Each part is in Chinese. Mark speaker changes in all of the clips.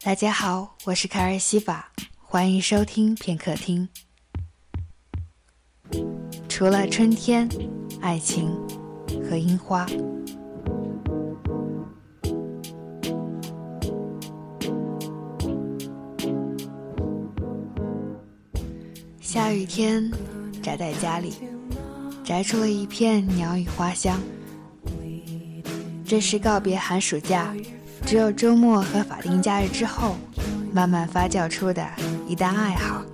Speaker 1: 大家好，我是卡尔西法，欢迎收听片刻听。除了春天、爱情和樱花，下雨天宅在家里，宅出了一片鸟语花香。这是告别寒暑假，只有周末和法定假日之后，慢慢发酵出的一旦爱好。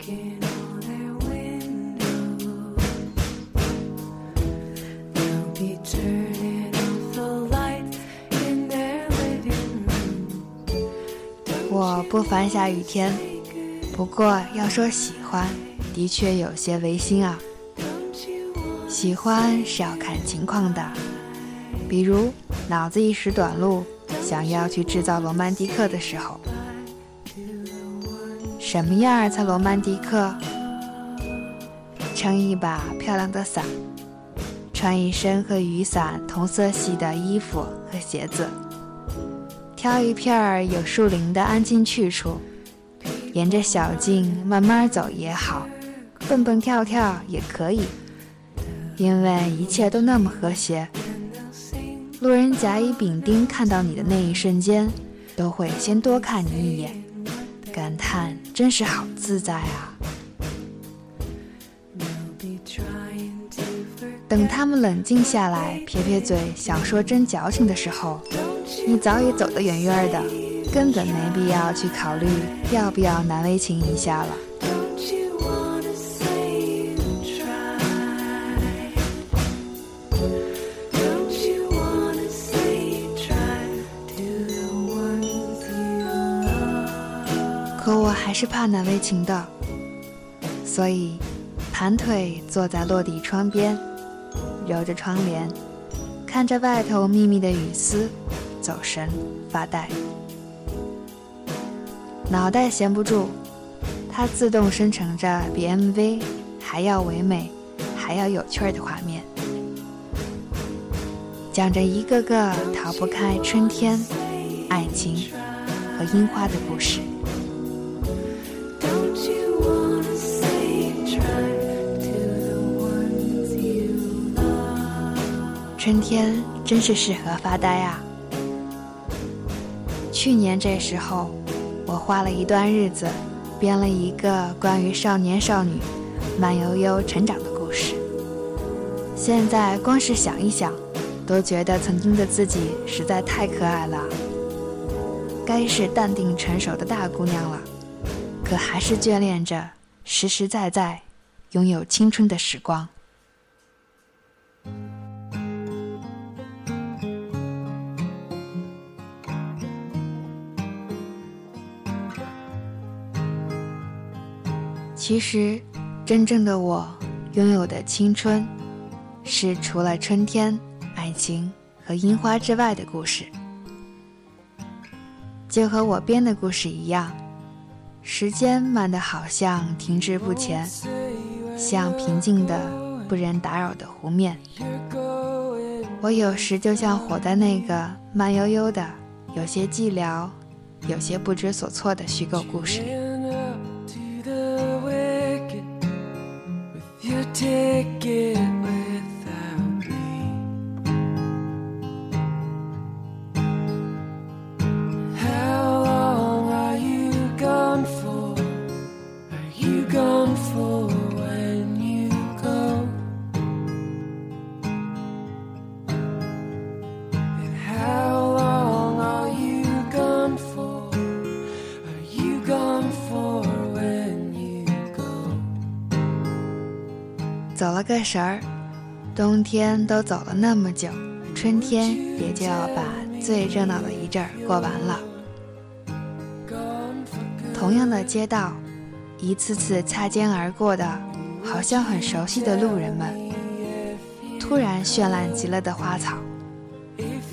Speaker 1: 我不烦下雨天，不过要说喜欢，的确有些违心啊。喜欢是要看情况的，比如脑子一时短路，想要去制造罗曼蒂克的时候，什么样才罗曼蒂克？撑一把漂亮的伞，穿一身和雨伞同色系的衣服和鞋子。挑一片有树林的安静去处，沿着小径慢慢走也好，蹦蹦跳跳也可以，因为一切都那么和谐。路人甲乙丙丁看到你的那一瞬间，都会先多看你一眼，感叹真是好自在啊。等他们冷静下来，撇撇嘴，想说真矫情的时候。你早已走得远远的，根本没必要去考虑要不要难为情一下了。是怕难为情的，所以盘腿坐在落地窗边，揉着窗帘，看着外头密密的雨丝。走神，发呆，脑袋闲不住，它自动生成着比 MV 还要唯美、还要有趣的画面，讲着一个个逃不开春天、爱情和樱花的故事。春天真是适合发呆啊！去年这时候，我花了一段日子，编了一个关于少年少女慢悠悠成长的故事。现在光是想一想，都觉得曾经的自己实在太可爱了。该是淡定成熟的大姑娘了，可还是眷恋着实实在在拥有青春的时光。其实，真正的我拥有的青春，是除了春天、爱情和樱花之外的故事。就和我编的故事一样，时间慢得好像停滞不前，像平静的不人打扰的湖面。我有时就像活在那个慢悠悠的、有些寂寥、有些不知所措的虚构故事里。ticket 走了个神儿，冬天都走了那么久，春天也就要把最热闹的一阵儿过完了。同样的街道，一次次擦肩而过的，好像很熟悉的路人们，突然绚烂极了的花草，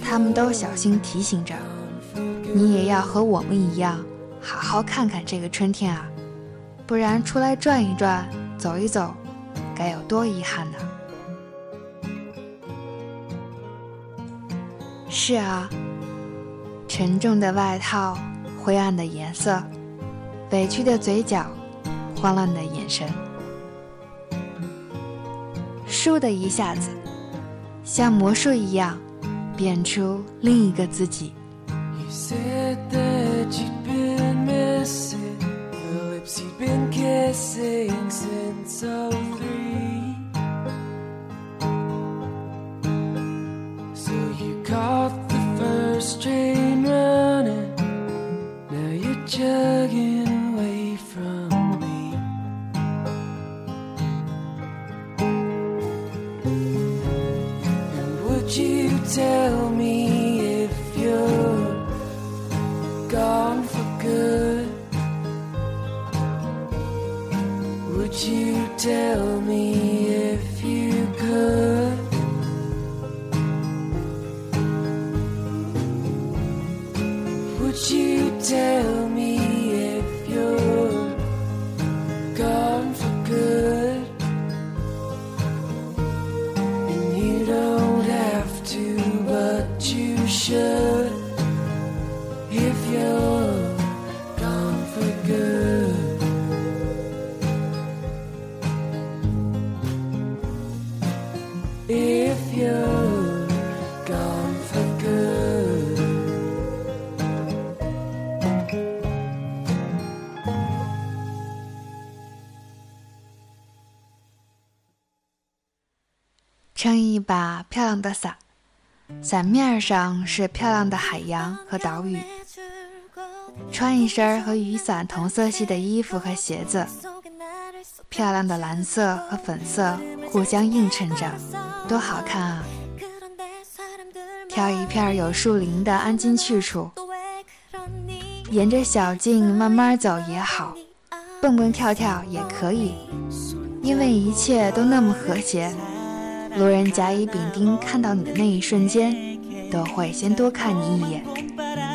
Speaker 1: 他们都小心提醒着你，也要和我们一样，好好看看这个春天啊，不然出来转一转，走一走。该有多遗憾呢？是啊，沉重的外套灰暗的颜色，委屈的嘴角，慌乱的眼神。倏的一下子，像魔术一样，变出另一个自己。
Speaker 2: Would you tell me if you're gone for good? Would you tell me if you could? Would you tell me?
Speaker 1: 撑一把漂亮的伞，伞面上是漂亮的海洋和岛屿。穿一身和雨伞同色系的衣服和鞋子，漂亮的蓝色和粉色互相映衬着，多好看啊！挑一片有树林的安静去处，沿着小径慢慢走也好，蹦蹦跳跳也可以，因为一切都那么和谐。路人甲乙丙丁看到你的那一瞬间，都会先多看你一眼，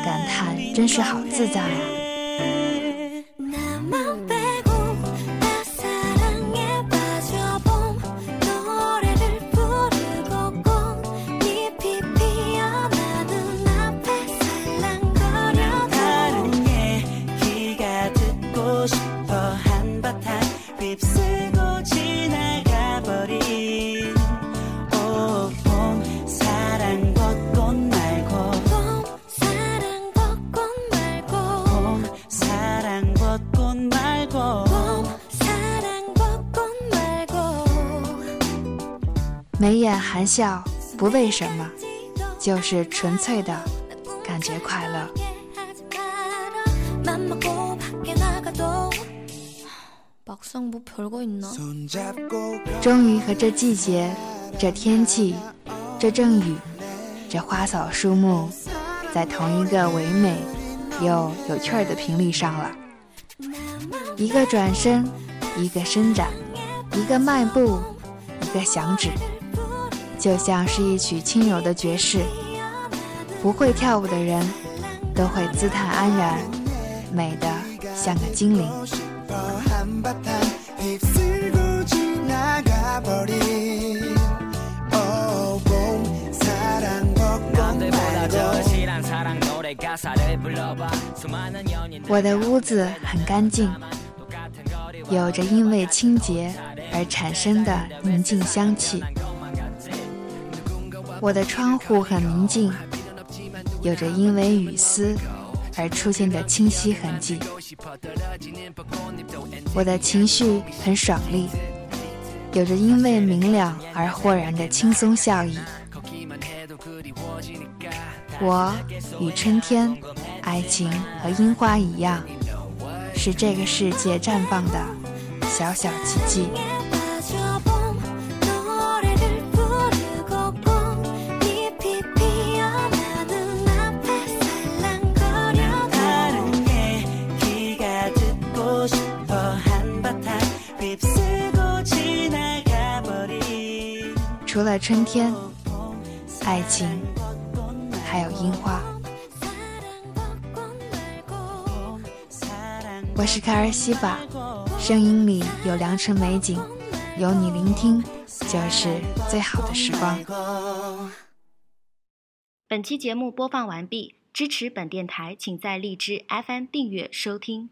Speaker 1: 感叹真是好自在啊。眉眼含笑，不为什么，就是纯粹的感觉快乐。终于和这季节、这天气、这阵雨、这花草树木，在同一个唯美又有趣儿的频率上了。一个转身，一个伸展，一个迈步，一个响指。就像是一曲轻柔的爵士，不会跳舞的人都会姿态安然，美得像个精灵。我的屋子很干净，有着因为清洁而产生的宁静香气。我的窗户很宁静，有着因为雨丝而出现的清晰痕迹。我的情绪很爽利，有着因为明了而豁然的轻松笑意。我与春天、爱情和樱花一样，是这个世界绽放的小小奇迹。春天、爱情，还有樱花。我是卡尔西法，声音里有良辰美景，有你聆听就是最好的时光。
Speaker 3: 本期节目播放完毕。支持本电台，请在荔枝 FM 订阅收听。